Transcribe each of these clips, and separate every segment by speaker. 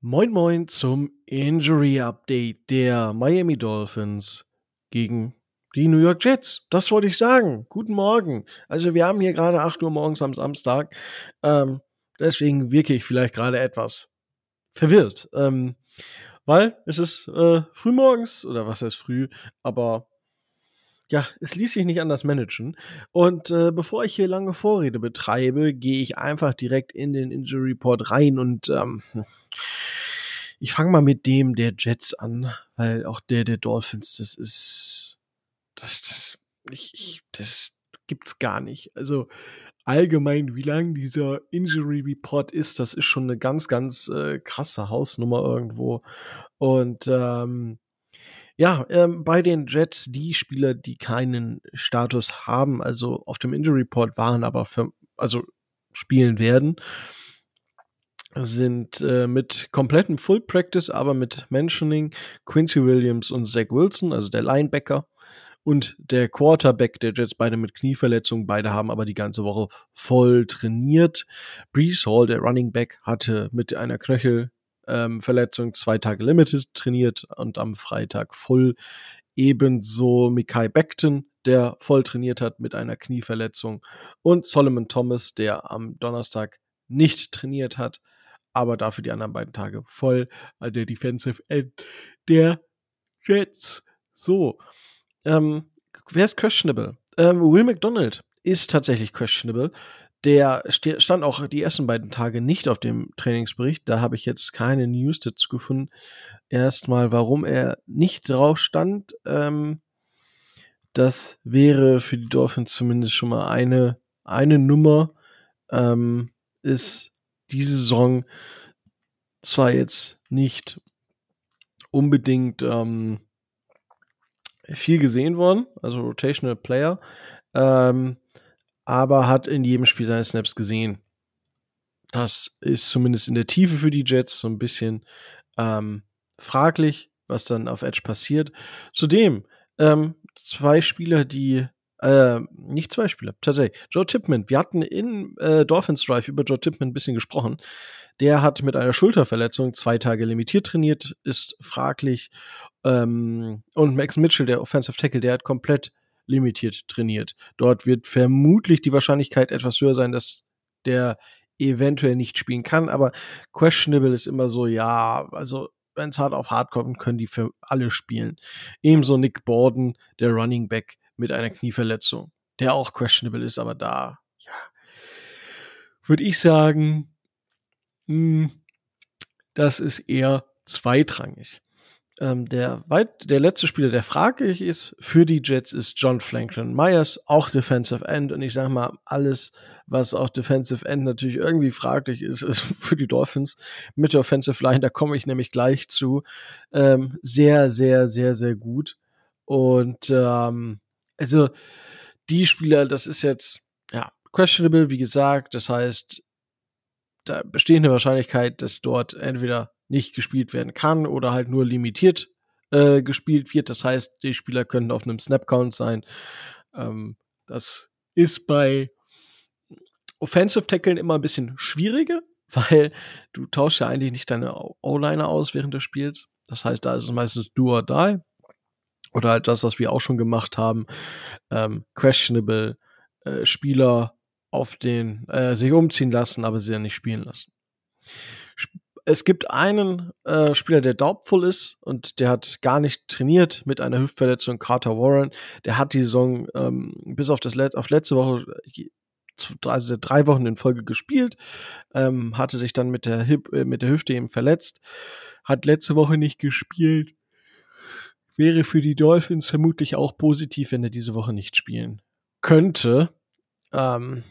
Speaker 1: Moin Moin zum Injury Update der Miami Dolphins gegen die New York Jets. Das wollte ich sagen. Guten Morgen. Also wir haben hier gerade 8 Uhr morgens am Samstag. Ähm, deswegen wirke ich vielleicht gerade etwas verwirrt. Ähm, weil es ist äh, früh morgens, oder was heißt früh, aber ja, es ließ sich nicht anders managen. Und äh, bevor ich hier lange Vorrede betreibe, gehe ich einfach direkt in den Injury Report rein und ähm, ich fange mal mit dem der Jets an, weil auch der der Dolphins, das ist, das, das, ich, ich, das gibt's gar nicht. Also allgemein, wie lang dieser Injury Report ist, das ist schon eine ganz, ganz äh, krasse Hausnummer irgendwo. Und ähm, ja, ähm, bei den Jets, die Spieler, die keinen Status haben, also auf dem Injury Report waren, aber für, also spielen werden, sind äh, mit komplettem Full Practice, aber mit Mentioning Quincy Williams und Zach Wilson, also der Linebacker und der Quarterback der Jets, beide mit Knieverletzungen, beide haben aber die ganze Woche voll trainiert. Brees Hall, der Running Back, hatte mit einer Knöchelverletzung ähm, zwei Tage Limited trainiert und am Freitag voll. Ebenso Mikai Beckton, der voll trainiert hat mit einer Knieverletzung und Solomon Thomas, der am Donnerstag nicht trainiert hat aber dafür die anderen beiden Tage voll an der Defensive End der Jets. So, ähm, wer ist questionable? Ähm, Will McDonald ist tatsächlich questionable. Der stand auch die ersten beiden Tage nicht auf dem Trainingsbericht. Da habe ich jetzt keine News dazu gefunden. Erstmal, warum er nicht drauf stand. Ähm, das wäre für die Dolphins zumindest schon mal eine, eine Nummer. Ähm, ist diese Saison zwar jetzt nicht unbedingt ähm, viel gesehen worden, also Rotational Player, ähm, aber hat in jedem Spiel seine Snaps gesehen. Das ist zumindest in der Tiefe für die Jets so ein bisschen ähm, fraglich, was dann auf Edge passiert. Zudem ähm, zwei Spieler, die äh, nicht zwei Spieler, tatsächlich. Joe Tipman. Wir hatten in äh, Dolphins Drive über Joe Tipman ein bisschen gesprochen. Der hat mit einer Schulterverletzung zwei Tage limitiert trainiert, ist fraglich. Ähm, und Max Mitchell, der Offensive Tackle, der hat komplett limitiert trainiert. Dort wird vermutlich die Wahrscheinlichkeit etwas höher sein, dass der eventuell nicht spielen kann, aber questionable ist immer so, ja, also wenn es hart auf hart kommt, können die für alle spielen. Ebenso Nick Borden, der Running Back, mit einer Knieverletzung, der auch questionable ist, aber da, ja, würde ich sagen, mh, hm, das ist eher zweitrangig. Ähm, der, weit, der letzte Spieler, der fraglich ist für die Jets, ist John Franklin Myers, auch Defensive End. Und ich sage mal, alles, was auch Defensive End natürlich irgendwie fraglich ist, ist für die Dolphins mit der Offensive Line. Da komme ich nämlich gleich zu. Ähm, sehr, sehr, sehr, sehr gut. Und ähm, also die Spieler, das ist jetzt ja questionable, wie gesagt. Das heißt, da besteht eine Wahrscheinlichkeit, dass dort entweder nicht gespielt werden kann oder halt nur limitiert äh, gespielt wird. Das heißt, die Spieler können auf einem Snap-Count sein. Ähm, das ist bei Offensive Tackeln immer ein bisschen schwieriger, weil du tauschst ja eigentlich nicht deine O-Liner aus während des Spiels. Das heißt, da ist es meistens do or die. Oder halt das, was wir auch schon gemacht haben, ähm, questionable äh, Spieler auf den äh, sich umziehen lassen, aber sie ja nicht spielen lassen. Es gibt einen äh, Spieler, der doubtful ist und der hat gar nicht trainiert mit einer Hüftverletzung, Carter Warren. Der hat die Saison ähm, bis auf das Let auf letzte Woche also drei Wochen in Folge gespielt, ähm, hatte sich dann mit der, Hip, äh, mit der Hüfte eben verletzt, hat letzte Woche nicht gespielt wäre für die Dolphins vermutlich auch positiv, wenn er diese Woche nicht spielen könnte. Ähm,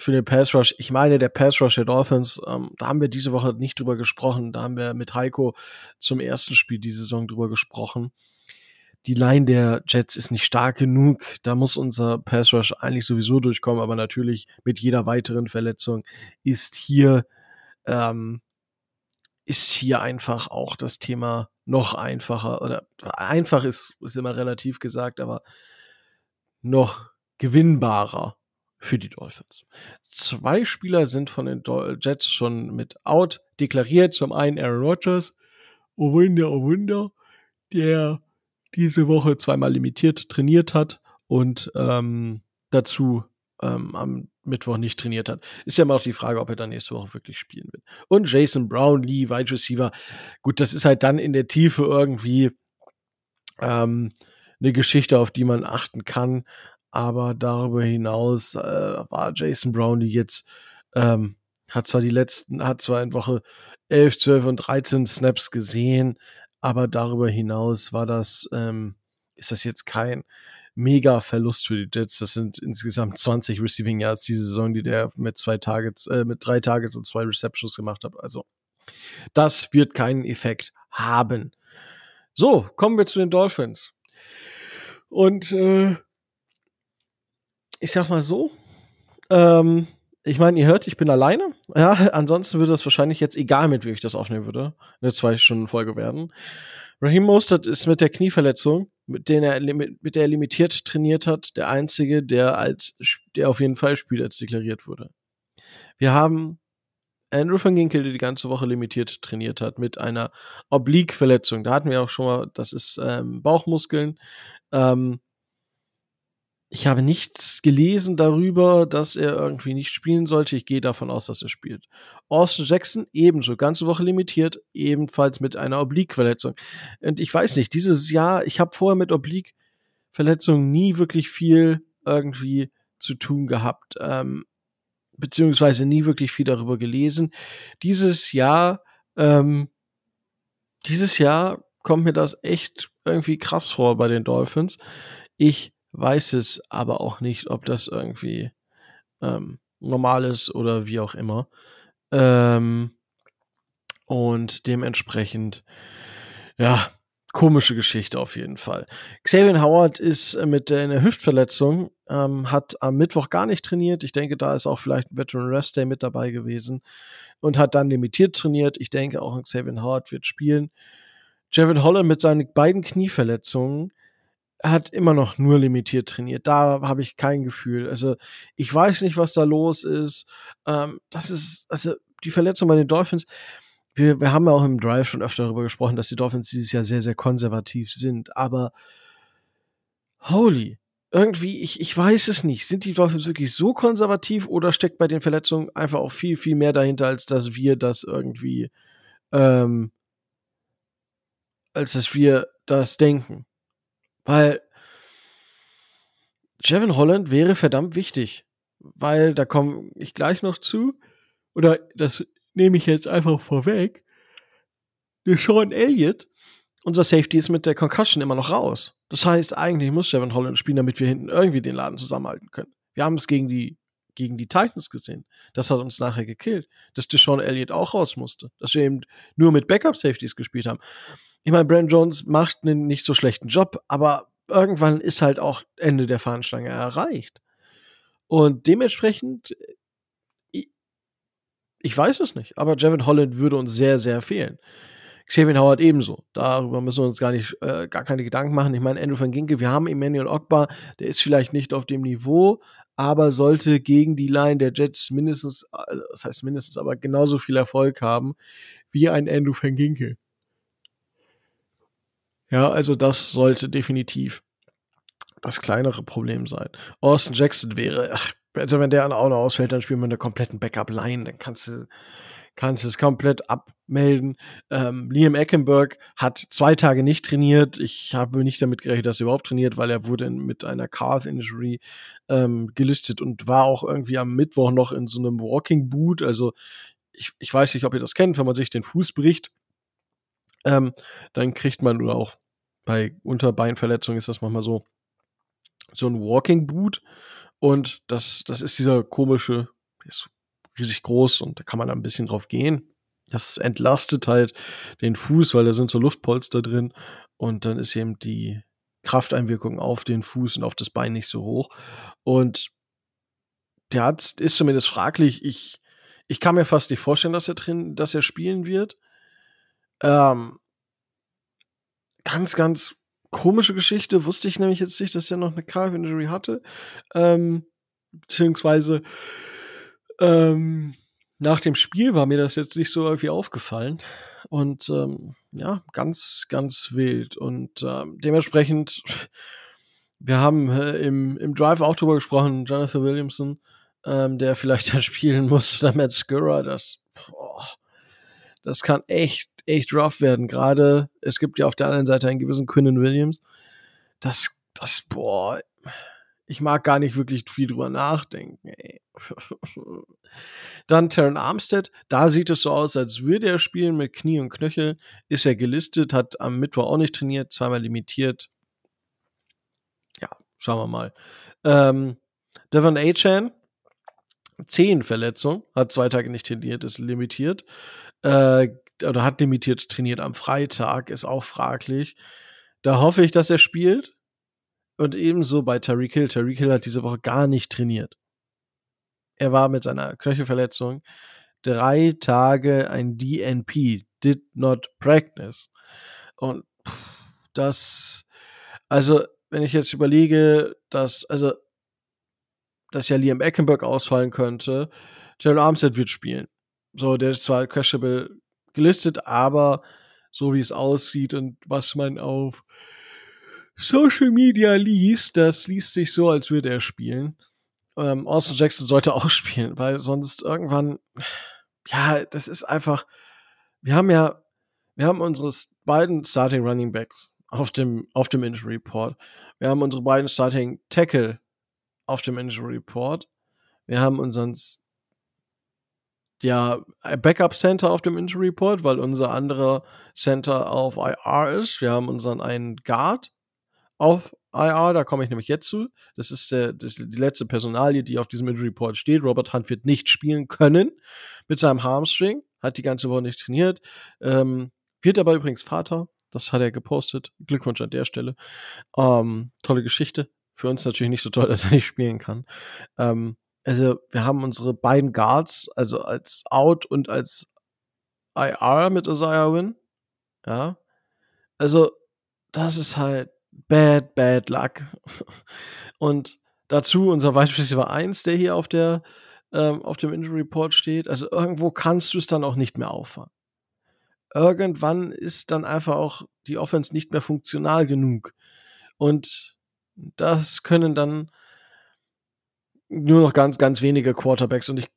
Speaker 1: für den Pass Rush. Ich meine, der Pass Rush der Dolphins, ähm, da haben wir diese Woche nicht drüber gesprochen. Da haben wir mit Heiko zum ersten Spiel die Saison drüber gesprochen. Die Line der Jets ist nicht stark genug. Da muss unser Pass Rush eigentlich sowieso durchkommen. Aber natürlich mit jeder weiteren Verletzung ist hier, ähm, ist hier einfach auch das Thema noch einfacher oder einfach ist, ist immer relativ gesagt, aber noch gewinnbarer. für die Dolphins. Zwei Spieler sind von den Jets schon mit out deklariert. Zum einen Aaron Rodgers, oh Wunder, oh Wunder, der diese Woche zweimal limitiert trainiert hat und ähm, dazu ähm, am Mittwoch nicht trainiert hat. Ist ja immer auch die Frage, ob er dann nächste Woche wirklich spielen wird. Und Jason Brown, Lee, Wide Receiver. Gut, das ist halt dann in der Tiefe irgendwie ähm, eine Geschichte, auf die man achten kann. Aber darüber hinaus äh, war Jason Brown, die jetzt ähm, hat zwar die letzten, hat zwar in Woche 11, 12 und 13 Snaps gesehen, aber darüber hinaus war das, ähm, ist das jetzt kein mega Verlust für die Jets. Das sind insgesamt 20 Receiving Yards diese Saison, die der mit zwei Targets, äh, mit drei Targets und zwei Receptions gemacht hat. Also, das wird keinen Effekt haben. So, kommen wir zu den Dolphins. Und äh, ich sag mal so, ähm, ich meine, ihr hört, ich bin alleine. Ja, ansonsten würde das wahrscheinlich jetzt egal, mit wem ich das aufnehmen würde, eine zwei Stunden Folge werden. Raheem Mostert ist mit der Knieverletzung, mit, der er, mit der er limitiert trainiert hat, der einzige, der als, der auf jeden Fall Spieler deklariert wurde. Wir haben Andrew van Ginkel, der die ganze Woche limitiert trainiert hat, mit einer Oblique-Verletzung. Da hatten wir auch schon mal, das ist ähm, Bauchmuskeln. Ähm, ich habe nichts gelesen darüber, dass er irgendwie nicht spielen sollte. Ich gehe davon aus, dass er spielt. Austin Jackson ebenso, ganze Woche limitiert, ebenfalls mit einer Oblique-Verletzung. Und ich weiß nicht, dieses Jahr, ich habe vorher mit Oblique-Verletzungen nie wirklich viel irgendwie zu tun gehabt, ähm, beziehungsweise nie wirklich viel darüber gelesen. Dieses Jahr, ähm, dieses Jahr kommt mir das echt irgendwie krass vor bei den Dolphins. Ich weiß es aber auch nicht, ob das irgendwie ähm, normal ist oder wie auch immer. Ähm, und dementsprechend, ja, komische Geschichte auf jeden Fall. Xavier Howard ist mit einer Hüftverletzung, ähm, hat am Mittwoch gar nicht trainiert. Ich denke, da ist auch vielleicht ein Veteran Rest Day mit dabei gewesen und hat dann limitiert trainiert. Ich denke, auch Xavier Howard wird spielen. Javin Holland mit seinen beiden Knieverletzungen hat immer noch nur limitiert trainiert. Da habe ich kein Gefühl. Also ich weiß nicht, was da los ist. Ähm, das ist, also die Verletzung bei den Dolphins. Wir, wir haben ja auch im Drive schon öfter darüber gesprochen, dass die Dolphins dieses Jahr sehr, sehr konservativ sind. Aber holy, irgendwie, ich, ich weiß es nicht. Sind die Dolphins wirklich so konservativ oder steckt bei den Verletzungen einfach auch viel, viel mehr dahinter, als dass wir das irgendwie, ähm, als dass wir das denken? Weil Jevin Holland wäre verdammt wichtig. Weil da komme ich gleich noch zu. Oder das nehme ich jetzt einfach vorweg. Der Sean Elliott, unser Safety, ist mit der Concussion immer noch raus. Das heißt, eigentlich muss Jevin Holland spielen, damit wir hinten irgendwie den Laden zusammenhalten können. Wir haben es gegen die, gegen die Titans gesehen. Das hat uns nachher gekillt. Dass Deshaun Elliott auch raus musste. Dass wir eben nur mit Backup-Safeties gespielt haben ich meine, Brandon Jones macht einen nicht so schlechten Job, aber irgendwann ist halt auch Ende der Fahnenstange erreicht. Und dementsprechend, ich, ich weiß es nicht, aber Jevin Holland würde uns sehr, sehr fehlen. Xavier Howard ebenso. Darüber müssen wir uns gar nicht, äh, gar keine Gedanken machen. Ich meine, Andrew van Ginkel, wir haben Emmanuel Ogbar, der ist vielleicht nicht auf dem Niveau, aber sollte gegen die Line der Jets mindestens, äh, das heißt mindestens, aber genauso viel Erfolg haben wie ein Andrew van Ginkel. Ja, also das sollte definitiv das kleinere Problem sein. Austin Jackson wäre, ach, also wenn der auch noch ausfällt, dann spielen wir eine kompletten Backup-Line, dann kannst du kannst es komplett abmelden. Ähm, Liam Eckenberg hat zwei Tage nicht trainiert. Ich habe nicht damit gerechnet, dass er überhaupt trainiert, weil er wurde mit einer Calf Injury ähm, gelistet und war auch irgendwie am Mittwoch noch in so einem Walking Boot. Also ich, ich weiß nicht, ob ihr das kennt, wenn man sich den Fuß bricht, ähm, dann kriegt man oder auch bei Unterbeinverletzungen ist das manchmal so, so ein Walking Boot. Und das, das ist dieser komische, riesig groß und da kann man ein bisschen drauf gehen. Das entlastet halt den Fuß, weil da sind so Luftpolster drin und dann ist eben die Krafteinwirkung auf den Fuß und auf das Bein nicht so hoch. Und der Arzt ist zumindest fraglich. Ich, ich kann mir fast nicht vorstellen, dass er drin, dass er spielen wird. Ähm, ganz, ganz komische Geschichte. Wusste ich nämlich jetzt nicht, dass er noch eine Calf Injury hatte. Ähm, beziehungsweise ähm, nach dem Spiel war mir das jetzt nicht so irgendwie aufgefallen. Und ähm, ja, ganz, ganz wild. Und ähm, dementsprechend, wir haben äh, im, im Drive auch drüber gesprochen, Jonathan Williamson, ähm, der vielleicht dann spielen muss, oder Matt Skura, das, boah, das kann echt, echt rough werden. Gerade, es gibt ja auf der anderen Seite einen gewissen Quinnen Williams. Das, das, boah, ich mag gar nicht wirklich viel drüber nachdenken. Dann Terran Armstead, da sieht es so aus, als würde er spielen mit Knie und Knöchel. Ist er gelistet, hat am Mittwoch auch nicht trainiert, zweimal limitiert. Ja, schauen wir mal. Ähm, Devon Achan, Zehenverletzung, hat zwei Tage nicht trainiert, ist limitiert. Äh, oder hat limitiert trainiert am Freitag, ist auch fraglich. Da hoffe ich, dass er spielt. Und ebenso bei Tariq Hill. Tariq Hill hat diese Woche gar nicht trainiert. Er war mit seiner Knöchelverletzung drei Tage ein DNP, did not practice. Und das, also, wenn ich jetzt überlege, dass, also, dass ja Liam Eckenberg ausfallen könnte, Jared Armstead wird spielen. So, der ist zwar questionable gelistet, aber so wie es aussieht und was man auf Social Media liest, das liest sich so, als würde er spielen. Ähm, Austin Jackson sollte auch spielen, weil sonst irgendwann, ja, das ist einfach, wir haben ja, wir haben unsere beiden Starting Running Backs auf dem, auf dem Injury Report. Wir haben unsere beiden Starting Tackle auf dem Injury Report. Wir haben unseren ja, Backup Center auf dem Injury Report, weil unser anderer Center auf IR ist. Wir haben unseren einen Guard auf IR, da komme ich nämlich jetzt zu. Das ist, der, das ist die letzte Personalie, die auf diesem Injury Report steht. Robert Hunt wird nicht spielen können mit seinem Hamstring, hat die ganze Woche nicht trainiert, ähm, wird aber übrigens Vater. Das hat er gepostet. Glückwunsch an der Stelle. Ähm, tolle Geschichte. Für uns natürlich nicht so toll, dass er nicht spielen kann. Ähm, also, wir haben unsere beiden Guards, also als Out und als IR mit Isaiah Win. Ja. Also, das ist halt bad, bad luck. Und dazu unser Wide Receiver 1, der hier auf der ähm, auf dem Injury Report steht. Also irgendwo kannst du es dann auch nicht mehr auffangen. Irgendwann ist dann einfach auch die Offense nicht mehr funktional genug. Und das können dann nur noch ganz, ganz wenige Quarterbacks und ich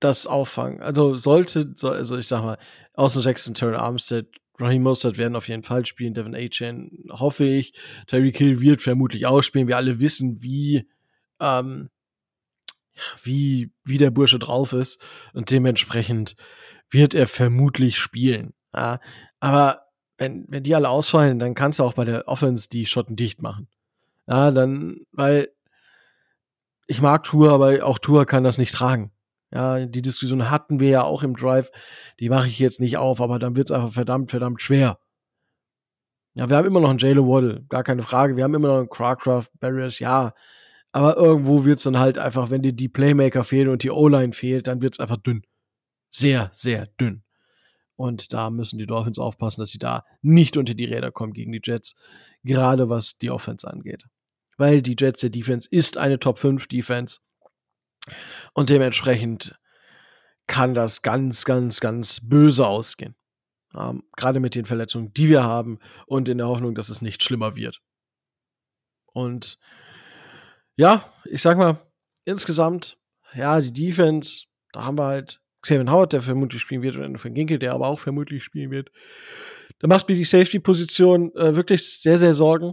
Speaker 1: das auffangen. Also sollte, also ich sag mal, außen Jackson, Terry Armstead, Raheem Mostert werden auf jeden Fall spielen, Devin A-Chain hoffe ich. Terry Kill wird vermutlich auch spielen. Wir alle wissen, wie, ähm, wie, wie der Bursche drauf ist. Und dementsprechend wird er vermutlich spielen. Ja, aber wenn, wenn die alle ausfallen, dann kannst du auch bei der Offense die Schotten dicht machen. Ja, dann, weil ich mag Tour, aber auch Tour kann das nicht tragen. Ja, die Diskussion hatten wir ja auch im Drive. Die mache ich jetzt nicht auf, aber dann wird's einfach verdammt, verdammt schwer. Ja, wir haben immer noch einen Jalen Waddle, gar keine Frage. Wir haben immer noch einen Crawcraft, Barriers, ja. Aber irgendwo wird's dann halt einfach, wenn dir die Playmaker fehlen und die O-Line fehlt, dann wird's einfach dünn. Sehr, sehr dünn. Und da müssen die Dolphins aufpassen, dass sie da nicht unter die Räder kommen gegen die Jets. Gerade was die Offense angeht. Weil die Jets der Defense ist eine Top 5 Defense. Und dementsprechend kann das ganz, ganz, ganz böse ausgehen. Ähm, Gerade mit den Verletzungen, die wir haben und in der Hoffnung, dass es nicht schlimmer wird. Und ja, ich sag mal, insgesamt, ja, die Defense, da haben wir halt Xavier Howard, der vermutlich spielen wird, und Van Ginkel, der aber auch vermutlich spielen wird. Da macht mir die Safety-Position äh, wirklich sehr, sehr Sorgen.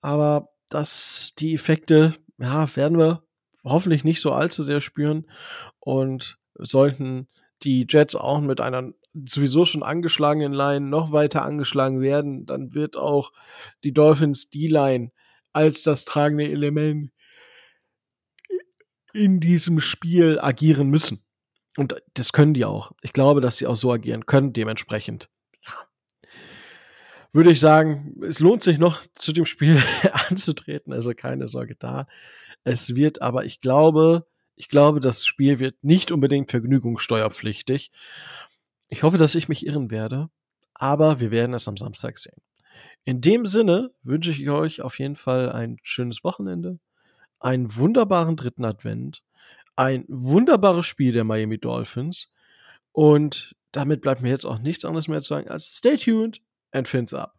Speaker 1: Aber dass die Effekte, ja, werden wir hoffentlich nicht so allzu sehr spüren und sollten die Jets auch mit einer sowieso schon angeschlagenen Line noch weiter angeschlagen werden, dann wird auch die Dolphins D-Line als das tragende Element in diesem Spiel agieren müssen. Und das können die auch. Ich glaube, dass sie auch so agieren können, dementsprechend. Würde ich sagen, es lohnt sich noch zu dem Spiel anzutreten, also keine Sorge da. Es wird aber, ich glaube, ich glaube, das Spiel wird nicht unbedingt vergnügungssteuerpflichtig. Ich hoffe, dass ich mich irren werde, aber wir werden es am Samstag sehen. In dem Sinne wünsche ich euch auf jeden Fall ein schönes Wochenende, einen wunderbaren dritten Advent, ein wunderbares Spiel der Miami Dolphins und damit bleibt mir jetzt auch nichts anderes mehr zu sagen als stay tuned and fins up.